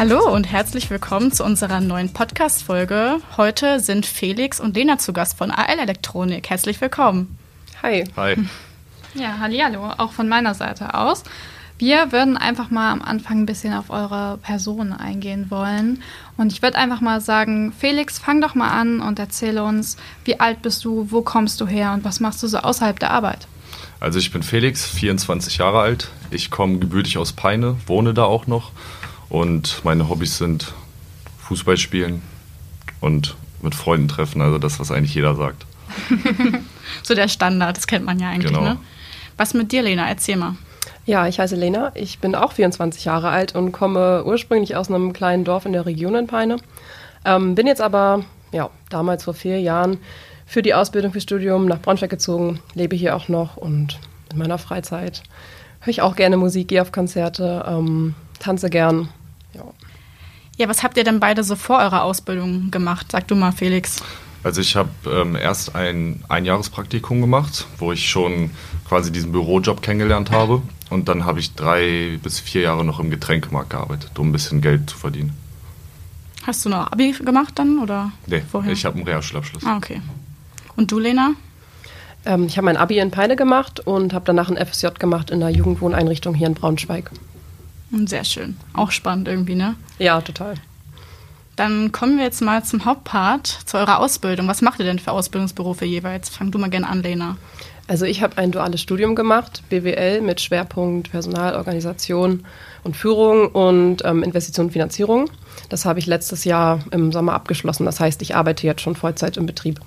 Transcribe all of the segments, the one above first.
Hallo und herzlich willkommen zu unserer neuen Podcast-Folge. Heute sind Felix und Lena zu Gast von AL Elektronik. Herzlich willkommen. Hi. Hi. Ja, hallo, auch von meiner Seite aus. Wir würden einfach mal am Anfang ein bisschen auf eure Person eingehen wollen. Und ich würde einfach mal sagen, Felix, fang doch mal an und erzähle uns, wie alt bist du, wo kommst du her und was machst du so außerhalb der Arbeit? Also ich bin Felix, 24 Jahre alt. Ich komme gebürtig aus Peine, wohne da auch noch. Und meine Hobbys sind Fußball spielen und mit Freunden treffen. Also das, was eigentlich jeder sagt. so der Standard, das kennt man ja eigentlich. Genau. Ne? Was mit dir, Lena? Erzähl mal. Ja, ich heiße Lena. Ich bin auch 24 Jahre alt und komme ursprünglich aus einem kleinen Dorf in der Region in Peine. Ähm, bin jetzt aber, ja, damals vor vier Jahren für die Ausbildung fürs Studium nach Braunschweig gezogen, lebe hier auch noch und in meiner Freizeit höre ich auch gerne Musik, gehe auf Konzerte, ähm, tanze gern. Ja. was habt ihr denn beide so vor eurer Ausbildung gemacht? Sag du mal, Felix. Also ich habe ähm, erst ein Einjahrespraktikum gemacht, wo ich schon quasi diesen Bürojob kennengelernt habe. Und dann habe ich drei bis vier Jahre noch im Getränkemarkt gearbeitet, um ein bisschen Geld zu verdienen. Hast du noch Abi gemacht dann oder? Nee, vorher? ich habe einen Realschulabschluss. Ah, okay. Und du, Lena? Ähm, ich habe mein Abi in Peine gemacht und habe danach ein FSJ gemacht in der Jugendwohneinrichtung hier in Braunschweig. Sehr schön. Auch spannend irgendwie, ne? Ja, total. Dann kommen wir jetzt mal zum Hauptpart, zu eurer Ausbildung. Was macht ihr denn für Ausbildungsberufe jeweils? Fang du mal gerne an, Lena. Also ich habe ein duales Studium gemacht, BWL mit Schwerpunkt Personal, Organisation und Führung und ähm, Investition und Finanzierung. Das habe ich letztes Jahr im Sommer abgeschlossen. Das heißt, ich arbeite jetzt schon Vollzeit im Betrieb.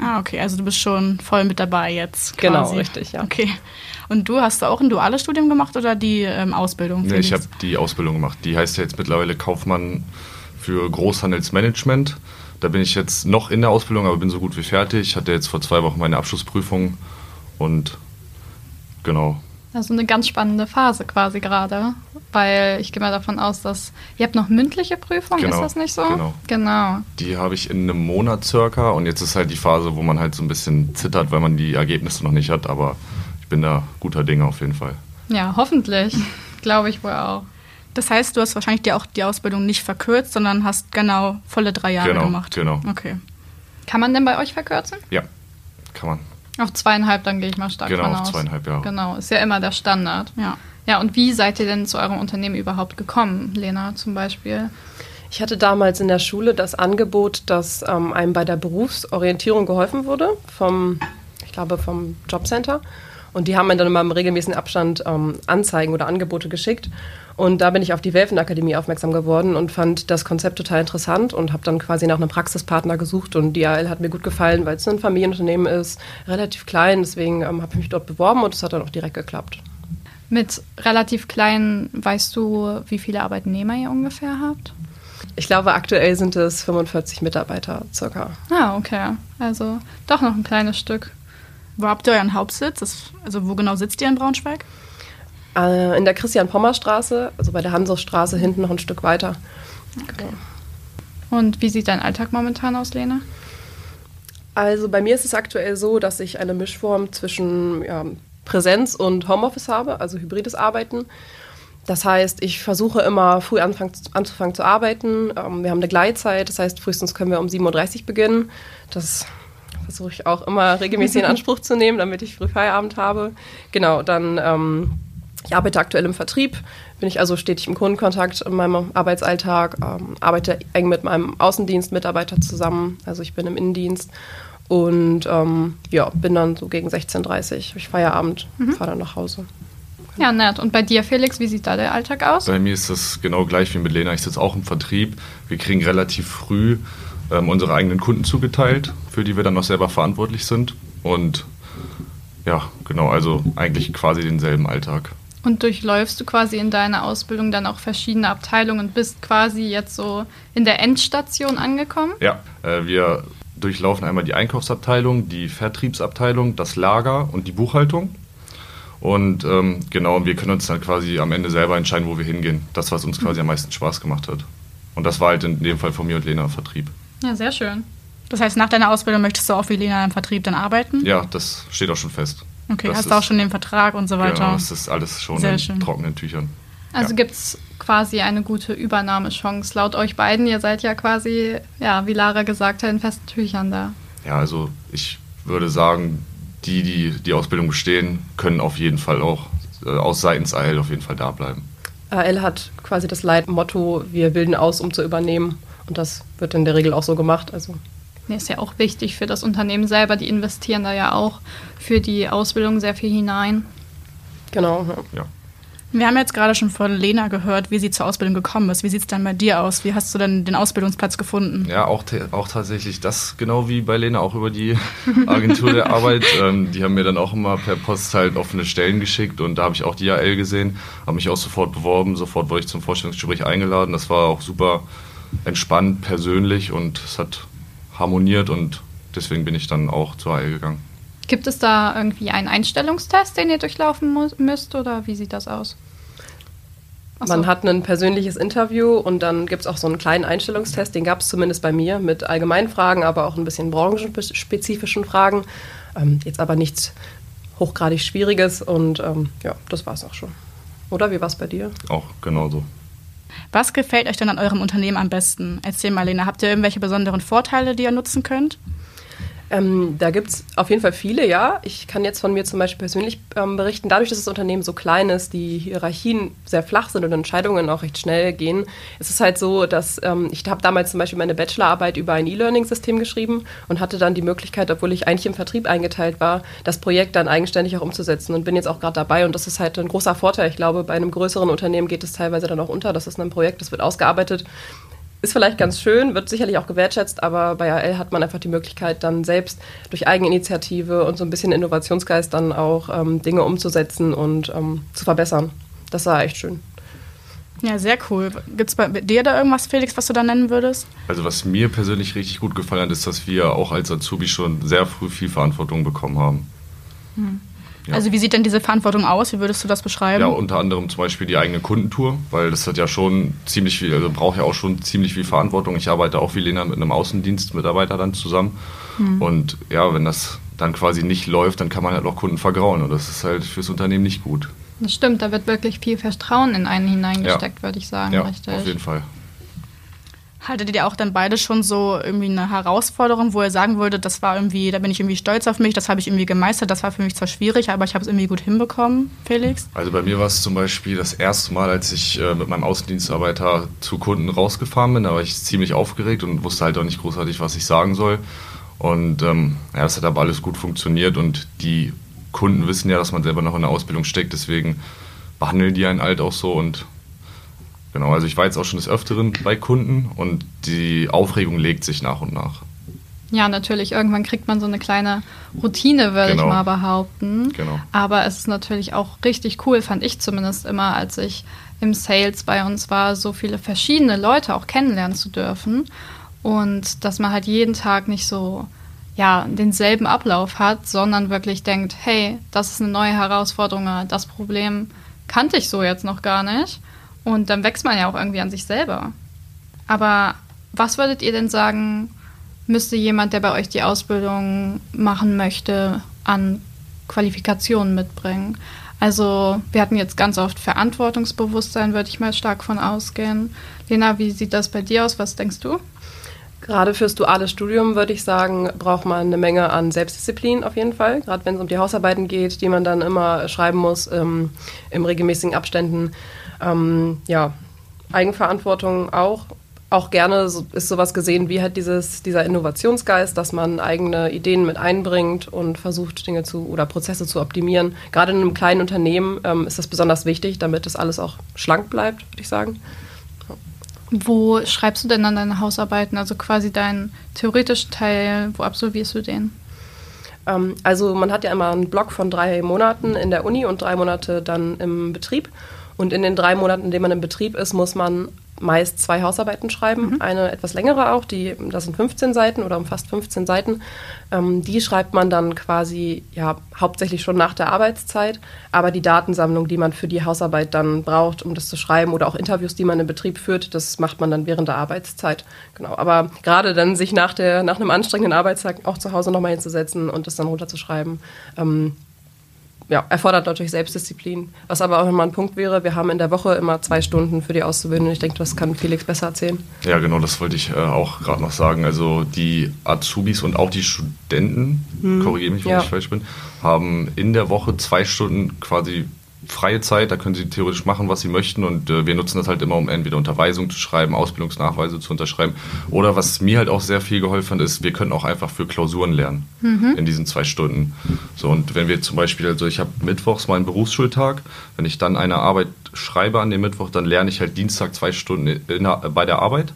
Ah, okay, also du bist schon voll mit dabei jetzt. Quasi. Genau, richtig, ja. Okay. Und du hast du auch ein duales Studium gemacht oder die ähm, Ausbildung? Nee, ich habe die Ausbildung gemacht. Die heißt ja jetzt mittlerweile Kaufmann für Großhandelsmanagement. Da bin ich jetzt noch in der Ausbildung, aber bin so gut wie fertig. Ich hatte jetzt vor zwei Wochen meine Abschlussprüfung und genau. Also eine ganz spannende Phase quasi gerade, weil ich gehe mal davon aus, dass ihr habt noch mündliche Prüfungen, genau, ist das nicht so? Genau. genau. Die habe ich in einem Monat circa und jetzt ist halt die Phase, wo man halt so ein bisschen zittert, weil man die Ergebnisse noch nicht hat, aber ich bin da guter Dinge auf jeden Fall. Ja, hoffentlich. Glaube ich wohl auch. Das heißt, du hast wahrscheinlich dir auch die Ausbildung nicht verkürzt, sondern hast genau volle drei Jahre genau, gemacht. Genau. Okay. Kann man denn bei euch verkürzen? Ja, kann man. Auf zweieinhalb, dann gehe ich mal stark genau, von aus. Genau, zweieinhalb Jahre. Genau, ist ja immer der Standard. Ja. Ja, und wie seid ihr denn zu eurem Unternehmen überhaupt gekommen, Lena zum Beispiel? Ich hatte damals in der Schule das Angebot, dass ähm, einem bei der Berufsorientierung geholfen wurde, vom, ich glaube, vom Jobcenter. Und die haben mir dann immer im regelmäßigen Abstand ähm, Anzeigen oder Angebote geschickt. Und da bin ich auf die Welfenakademie aufmerksam geworden und fand das Konzept total interessant und habe dann quasi nach einem Praxispartner gesucht. Und die AL hat mir gut gefallen, weil es ein Familienunternehmen ist, relativ klein. Deswegen ähm, habe ich mich dort beworben und es hat dann auch direkt geklappt. Mit relativ klein, weißt du, wie viele Arbeitnehmer ihr ungefähr habt? Ich glaube, aktuell sind es 45 Mitarbeiter circa. Ah, okay. Also doch noch ein kleines Stück. Wo habt ihr euren Hauptsitz? Das, also wo genau sitzt ihr in Braunschweig? Äh, in der Christian-Pommer-Straße, also bei der Hansausstraße, hinten noch ein Stück weiter. Okay. Und wie sieht dein Alltag momentan aus, Lena? Also bei mir ist es aktuell so, dass ich eine Mischform zwischen ja, Präsenz und Homeoffice habe, also hybrides Arbeiten. Das heißt, ich versuche immer früh anfang, anzufangen zu arbeiten. Ähm, wir haben eine Gleitzeit, das heißt, frühestens können wir um 7.30 Uhr beginnen. Das versuche ich auch immer regelmäßig in Anspruch zu nehmen, damit ich früh Feierabend habe. Genau, dann ähm, ich arbeite aktuell im Vertrieb, bin ich also stetig im Kundenkontakt in meinem Arbeitsalltag, ähm, arbeite eng mit meinem Außendienstmitarbeiter zusammen, also ich bin im Innendienst und ähm, ja, bin dann so gegen 16.30 Uhr, ich Feierabend, mhm. fahre dann nach Hause. Ja, nett. Und bei dir, Felix, wie sieht da der Alltag aus? Bei mir ist das genau gleich wie mit Lena. Ich sitze auch im Vertrieb. Wir kriegen relativ früh ähm, unsere eigenen Kunden zugeteilt, für die wir dann noch selber verantwortlich sind. Und ja, genau, also eigentlich quasi denselben Alltag. Und durchläufst du quasi in deiner Ausbildung dann auch verschiedene Abteilungen und bist quasi jetzt so in der Endstation angekommen? Ja, äh, wir durchlaufen einmal die Einkaufsabteilung, die Vertriebsabteilung, das Lager und die Buchhaltung. Und ähm, genau, wir können uns dann quasi am Ende selber entscheiden, wo wir hingehen. Das, was uns quasi am meisten Spaß gemacht hat. Und das war halt in dem Fall von mir und Lena Vertrieb. Ja, sehr schön. Das heißt, nach deiner Ausbildung möchtest du auch wie Lena im Vertrieb dann arbeiten? Ja, das steht auch schon fest. Okay, das hast du auch schon den Vertrag und so weiter. Genau, das ist alles schon Sehr in schön. trockenen Tüchern. Also Ja. gibt es quasi eine gute Übernahmechance laut euch beiden. Ihr seid ja quasi, ja, wie Lara gesagt hat, in festen Tüchern da. Ja, also ich würde sagen, die, die die Ausbildung bestehen, können auf jeden Fall auch äh, aus seitens AL auf jeden Fall da bleiben. AL hat quasi das Leitmotto, wir bilden aus, um zu übernehmen. Und das wird in der Regel auch so gemacht. Also Nee, ist ja auch wichtig für das Unternehmen selber. Die investieren da ja auch für die Ausbildung sehr viel hinein. genau. Ja. Ja. Wir haben jetzt gerade schon von Lena gehört, wie sie zur Ausbildung gekommen ist. Wie sieht es dann bei dir aus? Wie hast du denn den Ausbildungsplatz gefunden? Ja, auch, auch tatsächlich das, genau wie bei Lena, auch über die Agentur der Arbeit. Ähm, die haben mir dann auch immer per Post halt offene Stellen geschickt und da habe ich auch die AL gesehen, habe mich auch sofort beworben, sofort wurde ich zum Vorstellungsgespräch eingeladen. Das war auch super entspannt, persönlich und es hat harmoniert und deswegen bin ich dann auch zur AL gegangen. Gibt es da irgendwie einen Einstellungstest, den ihr durchlaufen müsst oder wie sieht das aus? So. Man hat ein persönliches Interview und dann gibt es auch so einen kleinen Einstellungstest, den gab es zumindest bei mir mit Allgemeinfragen, aber auch ein bisschen branchenspezifischen Fragen. Ähm, jetzt aber nichts hochgradig Schwieriges und ähm, ja, das war es auch schon. Oder wie war es bei dir? Auch genauso. Was gefällt euch denn an eurem Unternehmen am besten? Erzähl mal, Lena, habt ihr irgendwelche besonderen Vorteile, die ihr nutzen könnt? Ähm, da gibt es auf jeden Fall viele, ja. Ich kann jetzt von mir zum Beispiel persönlich ähm, berichten, dadurch, dass das Unternehmen so klein ist, die Hierarchien sehr flach sind und Entscheidungen auch recht schnell gehen, ist es halt so, dass ähm, ich habe damals zum Beispiel meine Bachelorarbeit über ein E-Learning-System geschrieben und hatte dann die Möglichkeit, obwohl ich eigentlich im Vertrieb eingeteilt war, das Projekt dann eigenständig auch umzusetzen und bin jetzt auch gerade dabei und das ist halt ein großer Vorteil. Ich glaube, bei einem größeren Unternehmen geht es teilweise dann auch unter. Das ist ein Projekt, das wird ausgearbeitet ist vielleicht ganz schön, wird sicherlich auch gewertschätzt, aber bei AL hat man einfach die Möglichkeit, dann selbst durch Eigeninitiative und so ein bisschen Innovationsgeist dann auch ähm, Dinge umzusetzen und ähm, zu verbessern. Das war echt schön. Ja, sehr cool. Gibt es bei dir da irgendwas, Felix, was du da nennen würdest? Also was mir persönlich richtig gut gefallen hat, ist, dass wir auch als Azubi schon sehr früh viel Verantwortung bekommen haben. Ja. Also wie sieht denn diese Verantwortung aus? Wie würdest du das beschreiben? Ja, unter anderem zum Beispiel die eigene Kundentour, weil das hat ja schon ziemlich viel, also braucht ja auch schon ziemlich viel Verantwortung. Ich arbeite auch wie Lena mit einem Außendienstmitarbeiter dann zusammen. Und ja, wenn das dann quasi nicht läuft, dann kann man halt auch Kunden vergrauen und das ist halt fürs Unternehmen nicht gut. Das stimmt, da wird wirklich viel Vertrauen in einen hineingesteckt, würde ich sagen. Ja, richtig. auf jeden Fall. Haltet ihr auch dann beide schon so irgendwie eine Herausforderung, wo ihr sagen würdet, das war irgendwie, da bin ich irgendwie stolz auf mich, das habe ich irgendwie gemeistert, das war für mich zwar schwierig, aber ich habe es irgendwie gut hinbekommen, Felix? Also bei mir war es zum Beispiel das erste Mal, als ich äh, mit meinem Außendienstarbeiter zu Kunden rausgefahren bin. Da war ich ziemlich aufgeregt und wusste halt auch nicht großartig, was ich sagen soll. Und ähm, ja, das hat aber alles gut funktioniert und die Kunden wissen ja, dass man selber noch in der Ausbildung steckt, deswegen behandeln die einen halt auch so und genau, also ich war jetzt auch schon des Öfteren bei Kunden und die Aufregung legt sich nach und nach. Ja, natürlich. Irgendwann kriegt man so eine kleine Routine, würde Genau. ich mal behaupten. Genau. Aber es ist natürlich auch richtig cool, fand ich zumindest immer, als ich im Sales bei uns war, so viele verschiedene Leute auch kennenlernen zu dürfen. Und dass man halt jeden Tag nicht so ja, denselben Ablauf hat, sondern wirklich denkt, hey, das ist eine neue Herausforderung, das Problem kannte ich so jetzt noch gar nicht. Und dann wächst man ja auch irgendwie an sich selber. Aber was würdet ihr denn sagen, müsste jemand, der bei euch die Ausbildung machen möchte, an Qualifikationen mitbringen? Also wir hatten jetzt ganz oft Verantwortungsbewusstsein, würde ich mal stark von ausgehen. Lena, wie sieht das bei dir aus? Was denkst du? Gerade fürs duale Studium würde ich sagen, braucht man eine Menge an Selbstdisziplin auf jeden Fall. Gerade wenn es um die Hausarbeiten geht, die man dann immer schreiben muss ähm, regelmäßigen Abständen. Ähm, ja, Eigenverantwortung auch. Auch gerne so, ist sowas gesehen wie halt dieses, dieser Innovationsgeist, dass man eigene Ideen mit einbringt und versucht, Dinge zu oder Prozesse zu optimieren. Gerade in einem kleinen Unternehmen ähm, ist das besonders wichtig, damit das alles auch schlank bleibt, würde ich sagen. Wo schreibst du denn dann deine Hausarbeiten? Also quasi deinen theoretischen Teil, wo absolvierst du den? Ähm, also man hat ja immer einen Block von drei Monaten in der Uni und drei Monate dann im Betrieb. Und in den drei Monaten, in denen man im Betrieb ist, muss man meist zwei Hausarbeiten schreiben. Eine etwas längere auch, die, das sind 15 Seiten oder umfasst 15 Seiten. Ähm, die schreibt man dann quasi ja hauptsächlich schon nach der Arbeitszeit. Aber die Datensammlung, die man für die Hausarbeit dann braucht, um das zu schreiben oder auch Interviews, die man im Betrieb führt, das macht man dann während der Arbeitszeit. Genau. Aber gerade dann sich nach, der, nach einem anstrengenden Arbeitstag auch zu Hause nochmal hinzusetzen und das dann runterzuschreiben, ähm, ja, erfordert natürlich Selbstdisziplin. Was aber auch nochmal ein Punkt wäre, wir haben in der Woche immer zwei Stunden für die Auszubildenden. Ich denke, das kann Felix besser erzählen. Ja, genau, das wollte ich äh, auch gerade noch sagen. Also die Azubis und auch die Studenten, hm. korrigiere mich, wenn ja. ich falsch bin, haben in der Woche zwei Stunden quasi freie Zeit, da können sie theoretisch machen, was sie möchten und äh, wir nutzen das halt immer, um entweder Unterweisungen zu schreiben, Ausbildungsnachweise zu unterschreiben oder was mir halt auch sehr viel geholfen hat, ist, wir können auch einfach für Klausuren lernen mhm. in diesen zwei Stunden. So und wenn wir zum Beispiel, also ich habe mittwochs meinen Berufsschultag, wenn ich dann eine Arbeit schreibe an dem Mittwoch, dann lerne ich halt Dienstag zwei Stunden in, bei der Arbeit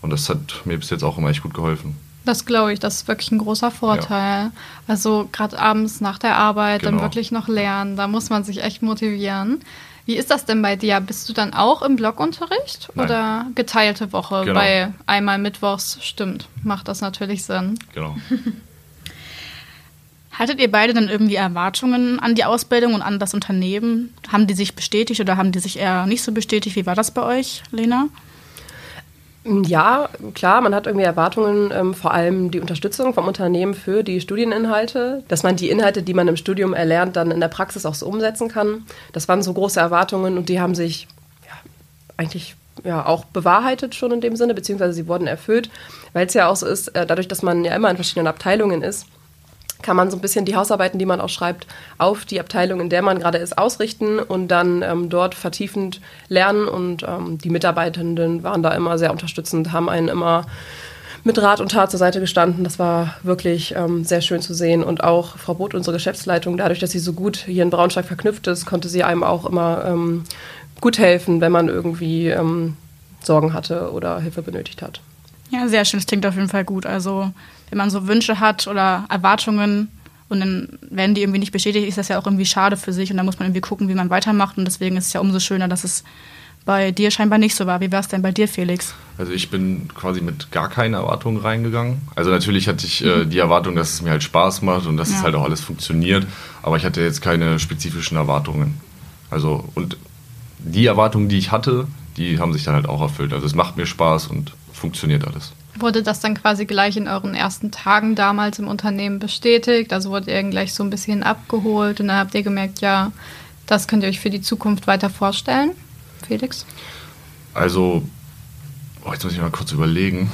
und das hat mir bis jetzt auch immer echt gut geholfen. Das glaube ich, das ist wirklich ein großer Vorteil. Ja. Also gerade abends nach der Arbeit genau. dann wirklich noch lernen, da muss man sich echt motivieren. Wie ist das denn bei dir? Bist du dann auch im Blogunterricht Nein. oder geteilte Woche? Genau. Bei einmal Mittwochs stimmt, macht das natürlich Sinn. Genau. Hattet ihr beide dann irgendwie Erwartungen an die Ausbildung und an das Unternehmen? Haben die sich bestätigt oder haben die sich eher nicht so bestätigt? Wie war das bei euch, Lena? Ja, klar, man hat irgendwie Erwartungen, ähm, vor allem die Unterstützung vom Unternehmen für die Studieninhalte, dass man die Inhalte, die man im Studium erlernt, dann in der Praxis auch so umsetzen kann. Das waren so große Erwartungen und die haben sich ja, eigentlich ja, auch bewahrheitet schon in dem Sinne, beziehungsweise sie wurden erfüllt, weil es ja auch so ist, äh, dadurch, dass man ja immer in verschiedenen Abteilungen ist, kann man so ein bisschen die Hausarbeiten, die man auch schreibt, auf die Abteilung, in der man gerade ist, ausrichten und dann ähm, dort vertiefend lernen. Und ähm, die Mitarbeitenden waren da immer sehr unterstützend, haben einen immer mit Rat und Tat zur Seite gestanden. Das war wirklich ähm, sehr schön zu sehen. Und auch Frau Both, unsere Geschäftsleitung, dadurch, dass sie so gut hier in Braunschweig verknüpft ist, konnte sie einem auch immer ähm, gut helfen, wenn man irgendwie ähm, Sorgen hatte oder Hilfe benötigt hat. Ja, sehr schön. Das klingt auf jeden Fall gut. Also wenn man so Wünsche hat oder Erwartungen und dann werden die irgendwie nicht bestätigt, ist das ja auch irgendwie schade für sich und da muss man irgendwie gucken, wie man weitermacht und deswegen ist es ja umso schöner, dass es bei dir scheinbar nicht so war. Wie war es denn bei dir, Felix? Also ich bin quasi mit gar keinen Erwartungen reingegangen. Also natürlich hatte ich äh, die Erwartung, dass es mir halt Spaß macht und dass ja. es halt auch alles funktioniert, aber ich hatte jetzt keine spezifischen Erwartungen. Also und die Erwartungen, die ich hatte, die haben sich dann halt auch erfüllt. Also es macht mir Spaß und funktioniert alles. Wurde das dann quasi gleich in euren ersten Tagen damals im Unternehmen bestätigt? Also wurde ihr gleich so ein bisschen abgeholt und dann habt ihr gemerkt, ja, das könnt ihr euch für die Zukunft weiter vorstellen? Felix? Also, oh, jetzt muss ich mal kurz überlegen.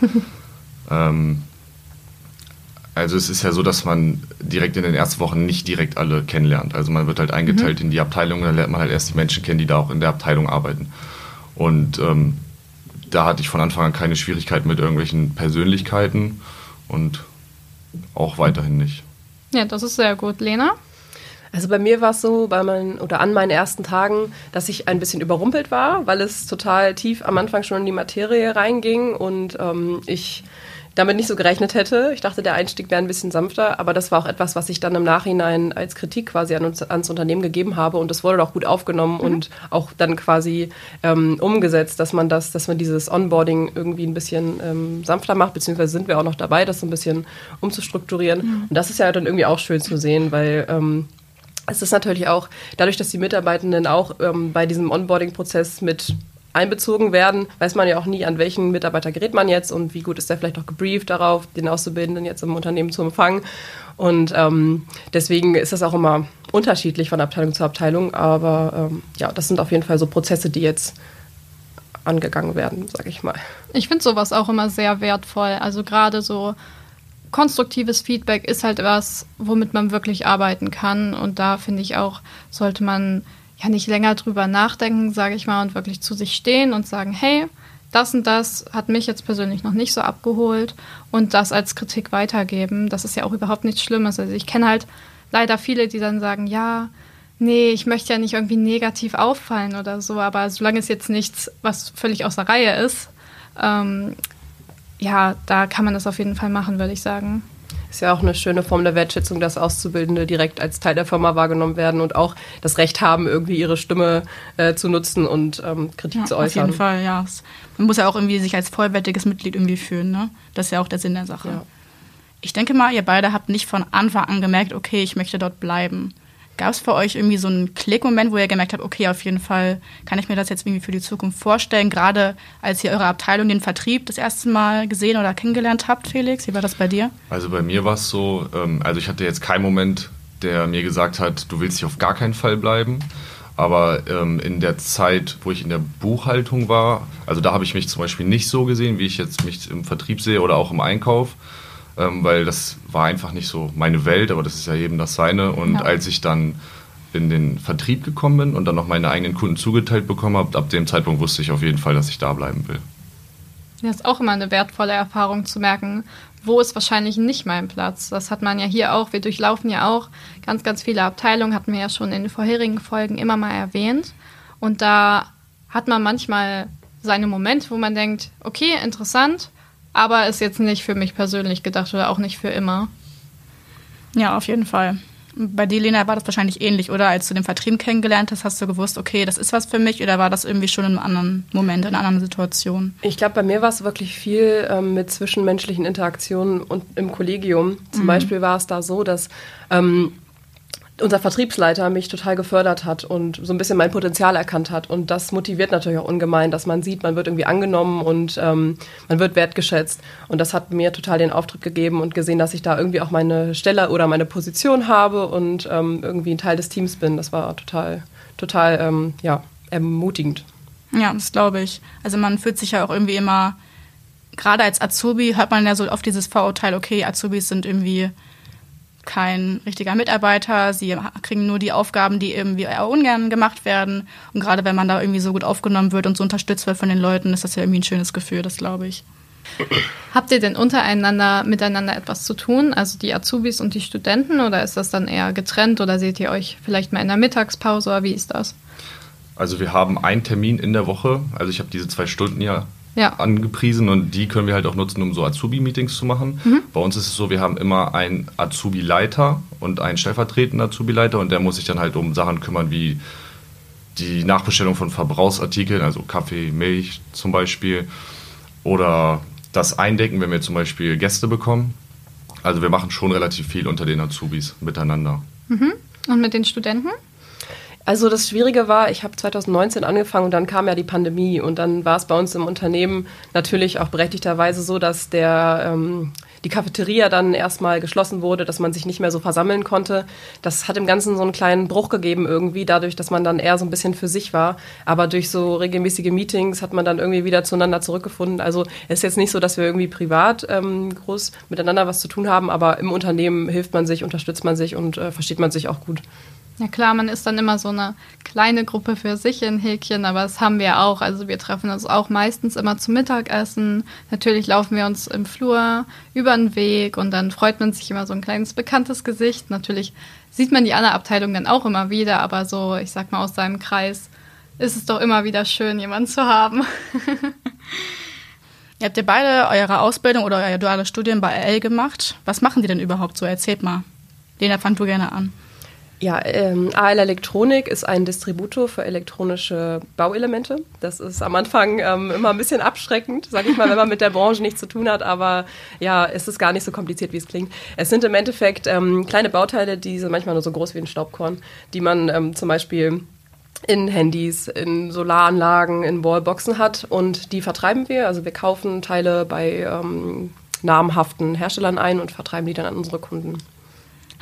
ähm, also es ist ja so, dass man direkt in den ersten Wochen nicht direkt alle kennenlernt. Also man wird halt eingeteilt mhm. in die Abteilung, dann lernt man halt erst die Menschen kennen, die da auch in der Abteilung arbeiten. Und ähm, da hatte ich von Anfang an keine Schwierigkeiten mit irgendwelchen Persönlichkeiten und auch weiterhin nicht. Ja, das ist sehr gut. Lena? Also bei mir war es so, bei meinen, oder an meinen ersten Tagen, dass ich ein bisschen überrumpelt war, weil es total tief am Anfang schon in die Materie reinging und ähm, ich damit nicht so gerechnet hätte. Ich dachte, der Einstieg wäre ein bisschen sanfter, aber das war auch etwas, was ich dann im Nachhinein als Kritik quasi an uns, ans Unternehmen gegeben habe und das wurde auch gut aufgenommen mhm. und auch dann quasi ähm, umgesetzt, dass man das, dass man dieses Onboarding irgendwie ein bisschen ähm, sanfter macht, beziehungsweise sind wir auch noch dabei, das so ein bisschen umzustrukturieren. Mhm. Und das ist ja dann irgendwie auch schön zu sehen, weil ähm, es ist natürlich auch dadurch, dass die Mitarbeitenden auch ähm, bei diesem Onboarding-Prozess mit einbezogen werden, weiß man ja auch nie, an welchen Mitarbeiter gerät man jetzt und wie gut ist der vielleicht auch gebrieft darauf, den Auszubildenden jetzt im Unternehmen zu empfangen. Und ähm, deswegen ist das auch immer unterschiedlich von Abteilung zu Abteilung. Aber ähm, ja, das sind auf jeden Fall so Prozesse, die jetzt angegangen werden, sage ich mal. Ich finde sowas auch immer sehr wertvoll. Also gerade so konstruktives Feedback ist halt was, womit man wirklich arbeiten kann. Und da finde ich auch, sollte man ja nicht länger drüber nachdenken, sage ich mal, und wirklich zu sich stehen und sagen, hey, das und das hat mich jetzt persönlich noch nicht so abgeholt und das als Kritik weitergeben. Das ist ja auch überhaupt nichts Schlimmes. Also ich kenne halt leider viele, die dann sagen, ja, nee, ich möchte ja nicht irgendwie negativ auffallen oder so, aber solange es jetzt nichts, was völlig außer Reihe ist, ähm, ja, da kann man das auf jeden Fall machen, würde ich sagen. Ist ja auch eine schöne Form der Wertschätzung, dass Auszubildende direkt als Teil der Firma wahrgenommen werden und auch das Recht haben, irgendwie ihre Stimme äh, zu nutzen und ähm, Kritik ja, zu äußern. Auf jeden Fall, ja. Man muss ja auch irgendwie sich als vollwertiges Mitglied irgendwie fühlen, ne? Das ist ja auch der Sinn der Sache. Ja. Ich denke mal, ihr beide habt nicht von Anfang an gemerkt, okay, ich möchte dort bleiben. Gab es für euch irgendwie so einen Klickmoment, wo ihr gemerkt habt, okay, auf jeden Fall kann ich mir das jetzt irgendwie für die Zukunft vorstellen, gerade als ihr eure Abteilung, den Vertrieb, das erste Mal gesehen oder kennengelernt habt, Felix? Wie war das bei dir? Also bei mir war es so, ähm, also ich hatte jetzt keinen Moment, der mir gesagt hat, du willst hier auf gar keinen Fall bleiben. Aber ähm, in der Zeit, wo ich in der Buchhaltung war, also da habe ich mich zum Beispiel nicht so gesehen, wie ich jetzt mich im Vertrieb sehe oder auch im Einkauf, ähm, weil das war einfach nicht so meine Welt, aber das ist ja jedem das seine. Und ja. als ich dann in den Vertrieb gekommen bin und dann noch meine eigenen Kunden zugeteilt bekommen habe, ab dem Zeitpunkt wusste ich auf jeden Fall, dass ich da bleiben will. Ja, ist auch immer eine wertvolle Erfahrung zu merken, wo ist wahrscheinlich nicht mein Platz. Das hat man ja hier auch. Wir durchlaufen ja auch ganz, ganz viele Abteilungen, hatten wir ja schon in den vorherigen Folgen immer mal erwähnt. Und da hat man manchmal seine Momente, wo man denkt, okay, interessant, aber ist jetzt nicht für mich persönlich gedacht oder auch nicht für immer. Ja, auf jeden Fall. Bei dir, Lena, war das wahrscheinlich ähnlich, oder? Als du den Vertrieb kennengelernt hast, hast du gewusst, okay, das ist was für mich, oder war das irgendwie schon in einem anderen Moment, in einer anderen Situation? Ich glaube, bei mir war es wirklich viel ähm, mit zwischenmenschlichen Interaktionen und im Kollegium. Zum mhm. Beispiel war es da so, dass ähm, unser Vertriebsleiter mich total gefördert hat und so ein bisschen mein Potenzial erkannt hat. Und das motiviert natürlich auch ungemein, dass man sieht, man wird irgendwie angenommen und ähm, man wird wertgeschätzt. Und das hat mir total den Auftritt gegeben und gesehen, dass ich da irgendwie auch meine Stelle oder meine Position habe und ähm, irgendwie ein Teil des Teams bin. Das war total, total, ähm, ja, ermutigend. Ja, das glaube ich. Also man fühlt sich ja auch irgendwie immer, gerade als Azubi hört man ja so oft dieses Vorurteil, okay, Azubis sind irgendwie kein richtiger Mitarbeiter, sie kriegen nur die Aufgaben, die irgendwie eher ungern gemacht werden. Und gerade wenn man da irgendwie so gut aufgenommen wird und so unterstützt wird von den Leuten, ist das ja irgendwie ein schönes Gefühl, das glaube ich. Habt ihr denn untereinander miteinander etwas zu tun, also die Azubis und die Studenten, oder ist das dann eher getrennt oder seht ihr euch vielleicht mal in der Mittagspause oder wie ist das? Also wir haben einen Termin in der Woche, also ich habe diese zwei Stunden ja ja. angepriesen und die können wir halt auch nutzen, um so Azubi-Meetings zu machen. Mhm. Bei uns ist es so, wir haben immer einen Azubi-Leiter und einen stellvertretenden Azubi-Leiter und der muss sich dann halt um Sachen kümmern wie die Nachbestellung von Verbrauchsartikeln, also Kaffee, Milch zum Beispiel oder das Eindecken, wenn wir zum Beispiel Gäste bekommen. Also wir machen schon relativ viel unter den Azubis miteinander. Mhm. Und mit den Studenten? Also das Schwierige war, ich habe 2019 angefangen und dann kam ja die Pandemie und dann war es bei uns im Unternehmen natürlich auch berechtigterweise so, dass der ähm, die Cafeteria dann erstmal geschlossen wurde, dass man sich nicht mehr so versammeln konnte. Das hat im Ganzen so einen kleinen Bruch gegeben irgendwie, dadurch, dass man dann eher so ein bisschen für sich war. Aber durch so regelmäßige Meetings hat man dann irgendwie wieder zueinander zurückgefunden. Also es ist jetzt nicht so, dass wir irgendwie privat ähm, groß miteinander was zu tun haben, aber im Unternehmen hilft man sich, unterstützt man sich und äh, versteht man sich auch gut. Ja klar, man ist dann immer so eine kleine Gruppe für sich in Häkchen, aber das haben wir auch. Also wir treffen uns auch meistens immer zum Mittagessen. Natürlich laufen wir uns im Flur über den Weg und dann freut man sich immer so ein kleines bekanntes Gesicht. Natürlich sieht man die andere Abteilung dann auch immer wieder, aber so, ich sag mal, aus seinem Kreis ist es doch immer wieder schön, jemanden zu haben. Ihr habt ihr beide eure Ausbildung oder euer duales Studium bei RL gemacht. Was machen die denn überhaupt so? Erzählt mal. Lena, fang du gerne an. Ja, ähm, AL Elektronik ist ein Distributor für elektronische Bauelemente. Das ist am Anfang ähm, immer ein bisschen abschreckend, sage ich mal, wenn man mit der Branche nichts zu tun hat. Aber ja, es ist gar nicht so kompliziert, wie es klingt. Es sind im Endeffekt ähm, kleine Bauteile, die sind manchmal nur so groß wie ein Staubkorn, die man ähm, zum Beispiel in Handys, in Solaranlagen, in Wallboxen hat und die vertreiben wir. Also wir kaufen Teile bei ähm, namhaften Herstellern ein und vertreiben die dann an unsere Kunden.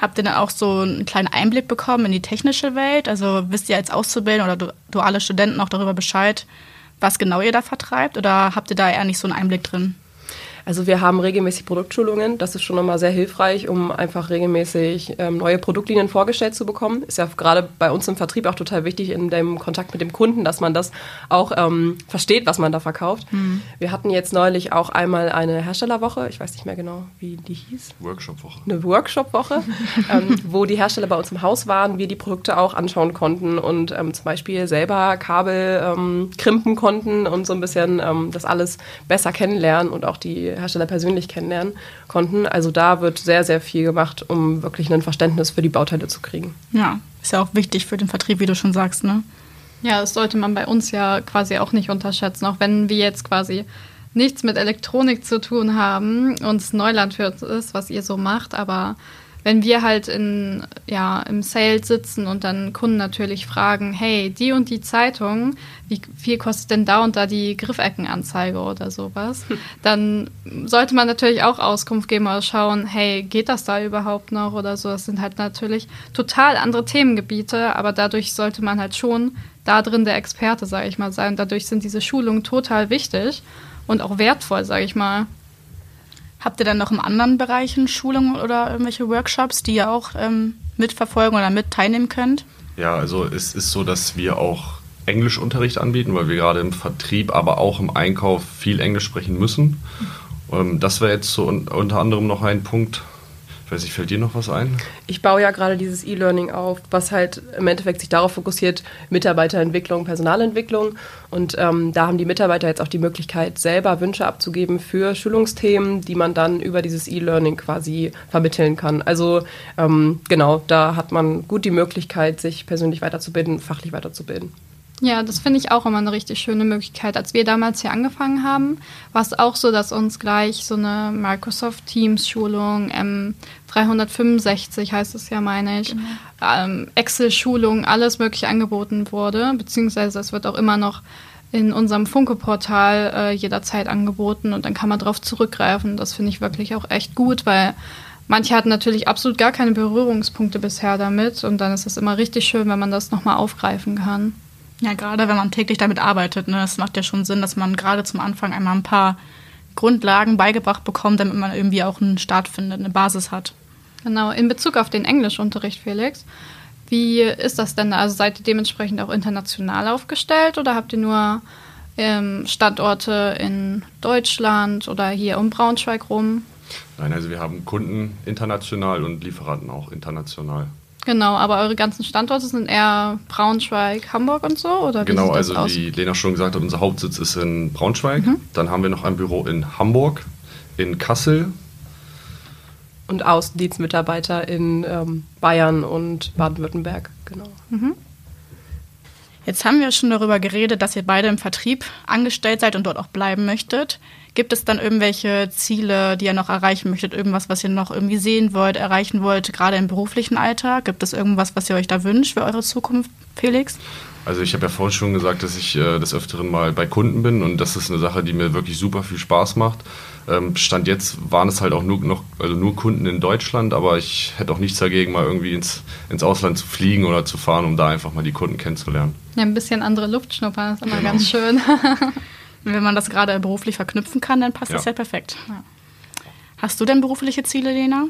Habt ihr dann auch so einen kleinen Einblick bekommen in die technische Welt? Also wisst ihr als Auszubildende oder duale Studenten auch darüber Bescheid, was genau ihr da vertreibt? Oder habt ihr da eher nicht so einen Einblick drin? Also wir haben regelmäßig Produktschulungen. Das ist schon nochmal sehr hilfreich, um einfach regelmäßig ähm, neue Produktlinien vorgestellt zu bekommen. Ist ja gerade bei uns im Vertrieb auch total wichtig in dem Kontakt mit dem Kunden, dass man das auch ähm, versteht, was man da verkauft. Mhm. Wir hatten jetzt neulich auch einmal eine Herstellerwoche. Ich weiß nicht mehr genau, wie die hieß. Workshopwoche. Eine Workshopwoche, ähm, wo die Hersteller bei uns im Haus waren, wir die Produkte auch anschauen konnten und ähm, zum Beispiel selber Kabel ähm, krimpen konnten und so ein bisschen ähm, das alles besser kennenlernen und auch die Hersteller persönlich kennenlernen konnten. Also da wird sehr, sehr viel gemacht, um wirklich ein Verständnis für die Bauteile zu kriegen. Ja, ist ja auch wichtig für den Vertrieb, wie du schon sagst, ne? Ja, das sollte man bei uns ja quasi auch nicht unterschätzen, auch wenn wir jetzt quasi nichts mit Elektronik zu tun haben und es Neuland für uns ist, was ihr so macht, aber wenn wir halt in, ja, im Sales sitzen und dann Kunden natürlich fragen, hey, die und die Zeitung, wie viel kostet denn da und da die Griffeckenanzeige oder sowas, dann sollte man natürlich auch Auskunft geben oder schauen, hey, geht das da überhaupt noch oder so. Das sind halt natürlich total andere Themengebiete, aber dadurch sollte man halt schon da drin der Experte, sage ich mal, sein. Dadurch sind diese Schulungen total wichtig und auch wertvoll, sage ich mal. Habt ihr dann noch in anderen Bereichen Schulungen oder irgendwelche Workshops, die ihr auch ähm, mitverfolgen oder mit teilnehmen könnt? Ja, also es ist so, dass wir auch Englischunterricht anbieten, weil wir gerade im Vertrieb, aber auch im Einkauf viel Englisch sprechen müssen. Ähm, das wäre jetzt so unter anderem noch ein Punkt, ich weiß nicht, fällt dir noch was ein? Ich baue ja gerade dieses E-Learning auf, was halt im Endeffekt sich darauf fokussiert, Mitarbeiterentwicklung, Personalentwicklung. Und ähm, da haben die Mitarbeiter jetzt auch die Möglichkeit, selber Wünsche abzugeben für Schulungsthemen, die man dann über dieses E-Learning quasi vermitteln kann. Also ähm, genau, da hat man gut die Möglichkeit, sich persönlich weiterzubilden, fachlich weiterzubilden. Ja, das finde ich auch immer eine richtig schöne Möglichkeit. Als wir damals hier angefangen haben, war es auch so, dass uns gleich so eine Microsoft Teams Schulung, M365 heißt es ja, meine ich, genau. ähm, Excel-Schulung, alles mögliche angeboten wurde, beziehungsweise es wird auch immer noch in unserem Funke-Portal äh, jederzeit angeboten und dann kann man darauf zurückgreifen. Das finde ich wirklich auch echt gut, weil manche hatten natürlich absolut gar keine Berührungspunkte bisher damit und dann ist es immer richtig schön, wenn man das nochmal aufgreifen kann. Ja, gerade wenn man täglich damit arbeitet, ne, es macht ja schon Sinn, dass man gerade zum Anfang einmal ein paar Grundlagen beigebracht bekommt, damit man irgendwie auch einen Start findet, eine Basis hat. Genau, in Bezug auf den Englischunterricht, Felix, wie ist das denn? Also seid ihr dementsprechend auch international aufgestellt oder habt ihr nur ähm, Standorte in Deutschland oder hier um Braunschweig rum? Nein, also wir haben Kunden international und Lieferanten auch international. Genau, aber eure ganzen Standorte sind eher Braunschweig, Hamburg und so? Oder genau, also aus? wie Lena schon gesagt hat, unser Hauptsitz ist in Braunschweig. Mhm. Dann haben wir noch ein Büro in Hamburg, in Kassel. Und Außendienstmitarbeiter in ähm, Bayern und Baden-Württemberg, genau. Mhm. Jetzt haben wir schon darüber geredet, dass ihr beide im Vertrieb angestellt seid und dort auch bleiben möchtet. Gibt es dann irgendwelche Ziele, die ihr noch erreichen möchtet? Irgendwas, was ihr noch irgendwie sehen wollt, erreichen wollt, gerade im beruflichen Alltag? Gibt es irgendwas, was ihr euch da wünscht für eure Zukunft, Felix? Also ich habe ja vorhin schon gesagt, dass ich äh, des Öfteren mal bei Kunden bin und das ist eine Sache, die mir wirklich super viel Spaß macht. Ähm, Stand jetzt waren es halt auch nur, noch, also nur Kunden in Deutschland, aber ich hätte auch nichts dagegen, mal irgendwie ins, ins Ausland zu fliegen oder zu fahren, um da einfach mal die Kunden kennenzulernen. Ja, ein bisschen andere Luft schnuppern ist immer genau. ganz schön. Wenn man das gerade beruflich verknüpfen kann, dann passt ja. das ja perfekt. Ja. Hast du denn berufliche Ziele, Lena?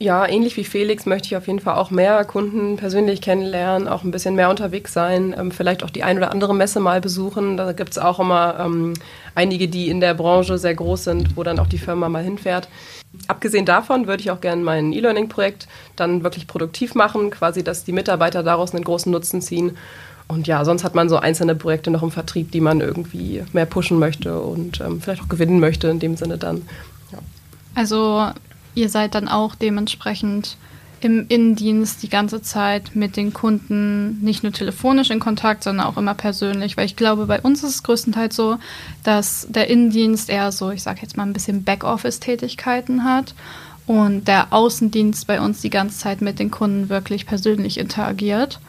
Ja, ähnlich wie Felix möchte ich auf jeden Fall auch mehr Kunden persönlich kennenlernen, auch ein bisschen mehr unterwegs sein, ähm, vielleicht auch die ein oder andere Messe mal besuchen. Da gibt es auch immer ähm, einige, die in der Branche sehr groß sind, wo dann auch die Firma mal hinfährt. Abgesehen davon würde ich auch gerne mein E-Learning-Projekt dann wirklich produktiv machen, quasi, dass die Mitarbeiter daraus einen großen Nutzen ziehen. Und ja, sonst hat man so einzelne Projekte noch im Vertrieb, die man irgendwie mehr pushen möchte und ähm, vielleicht auch gewinnen möchte in dem Sinne dann. Ja. Also ihr seid dann auch dementsprechend im Innendienst die ganze Zeit mit den Kunden nicht nur telefonisch in Kontakt, sondern auch immer persönlich, weil ich glaube, bei uns ist es größtenteils so, dass der Innendienst eher so, ich sage jetzt mal ein bisschen Backoffice-Tätigkeiten hat und der Außendienst bei uns die ganze Zeit mit den Kunden wirklich persönlich interagiert.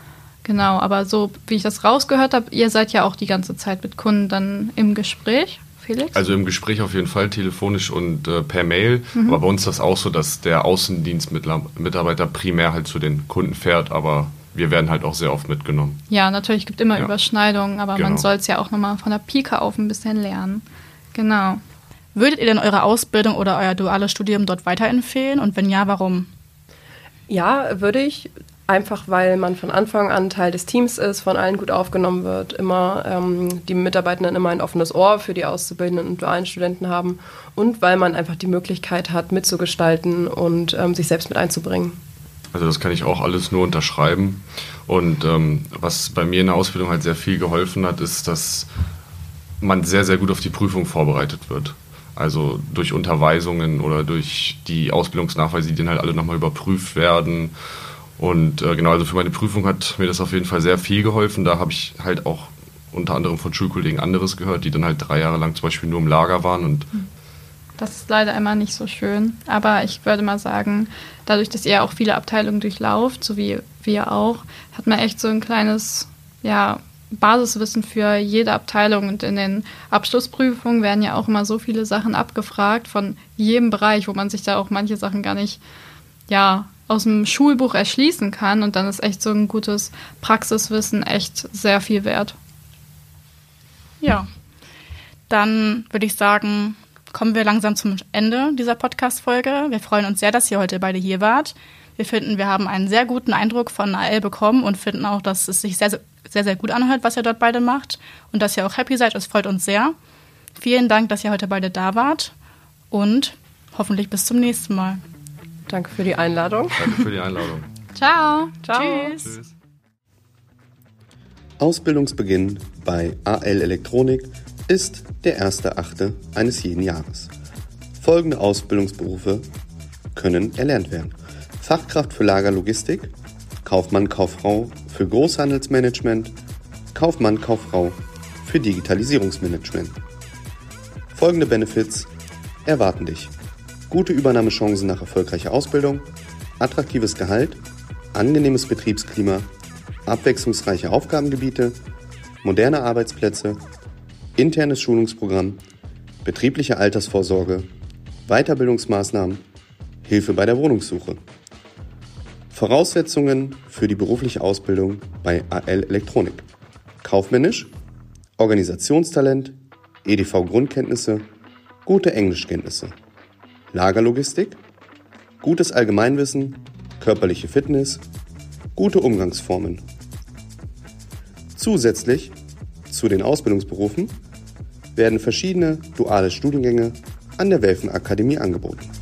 Genau, aber so wie ich das rausgehört habe, ihr seid ja auch die ganze Zeit mit Kunden dann im Gespräch. Felix? Also im Gespräch auf jeden Fall, telefonisch und äh, per Mail. Mhm. Aber bei uns ist das auch so, dass der Außendienstmitarbeiter primär halt zu den Kunden fährt, aber wir werden halt auch sehr oft mitgenommen. Ja, natürlich gibt immer ja. Überschneidungen, aber genau. man soll es ja auch nochmal von der Pike auf ein bisschen lernen. Genau. Würdet ihr denn eure Ausbildung oder euer duales Studium dort weiterempfehlen und wenn ja, warum? Ja, würde ich. Einfach weil man von Anfang an Teil des Teams ist, von allen gut aufgenommen wird, immer ähm, die Mitarbeitenden immer ein offenes Ohr für die Auszubildenden und dualen Studenten haben und weil man einfach die Möglichkeit hat, mitzugestalten und ähm, sich selbst mit einzubringen. Also das kann ich auch alles nur unterschreiben. Und ähm, was bei mir in der Ausbildung halt sehr viel geholfen hat, ist, dass man sehr, sehr gut auf die Prüfung vorbereitet wird. Also durch Unterweisungen oder durch die Ausbildungsnachweise, die dann halt alle nochmal überprüft werden und äh, genau, also für meine Prüfung hat mir das auf jeden Fall sehr viel geholfen. Da habe ich halt auch unter anderem von Schulkollegen anderes gehört, die dann halt drei Jahre lang zum Beispiel nur im Lager waren und Das ist leider immer nicht so schön. Aber ich würde mal sagen, dadurch, dass ihr auch viele Abteilungen durchlauft, so wie wir auch, hat man echt so ein kleines, ja, Basiswissen für jede Abteilung. Und in den Abschlussprüfungen werden ja auch immer so viele Sachen abgefragt von jedem Bereich, wo man sich da auch manche Sachen gar nicht, ja, aus dem Schulbuch erschließen kann. Und dann ist echt so ein gutes Praxiswissen echt sehr viel wert. Ja, dann würde ich sagen, kommen wir langsam zum Ende dieser Podcast-Folge. Wir freuen uns sehr, dass ihr heute beide hier wart. Wir finden, wir haben einen sehr guten Eindruck von AL bekommen und finden auch, dass es sich sehr, sehr, sehr gut anhört, was ihr dort beide macht und dass ihr auch happy seid. Das freut uns sehr. Vielen Dank, dass ihr heute beide da wart und hoffentlich bis zum nächsten Mal. Danke für die Einladung. Danke für die Einladung. Ciao. Ciao. Tschüss. Tschüss. Ausbildungsbeginn bei AL Elektronik ist der 1.8. eines jeden Jahres. Folgende Ausbildungsberufe können erlernt werden. Fachkraft für Lagerlogistik, Kaufmann, Kauffrau für Großhandelsmanagement, Kaufmann, Kauffrau für Digitalisierungsmanagement. Folgende Benefits erwarten dich. Gute Übernahmechancen nach erfolgreicher Ausbildung, attraktives Gehalt, angenehmes Betriebsklima, abwechslungsreiche Aufgabengebiete, moderne Arbeitsplätze, internes Schulungsprogramm, betriebliche Altersvorsorge, Weiterbildungsmaßnahmen, Hilfe bei der Wohnungssuche. Voraussetzungen für die berufliche Ausbildung bei AL Elektronik. Kaufmännisch, Organisationstalent, EDV-Grundkenntnisse, gute Englischkenntnisse. Lagerlogistik, gutes Allgemeinwissen, körperliche Fitness, gute Umgangsformen. Zusätzlich zu den Ausbildungsberufen werden verschiedene duale Studiengänge an der Welfen Akademie angeboten.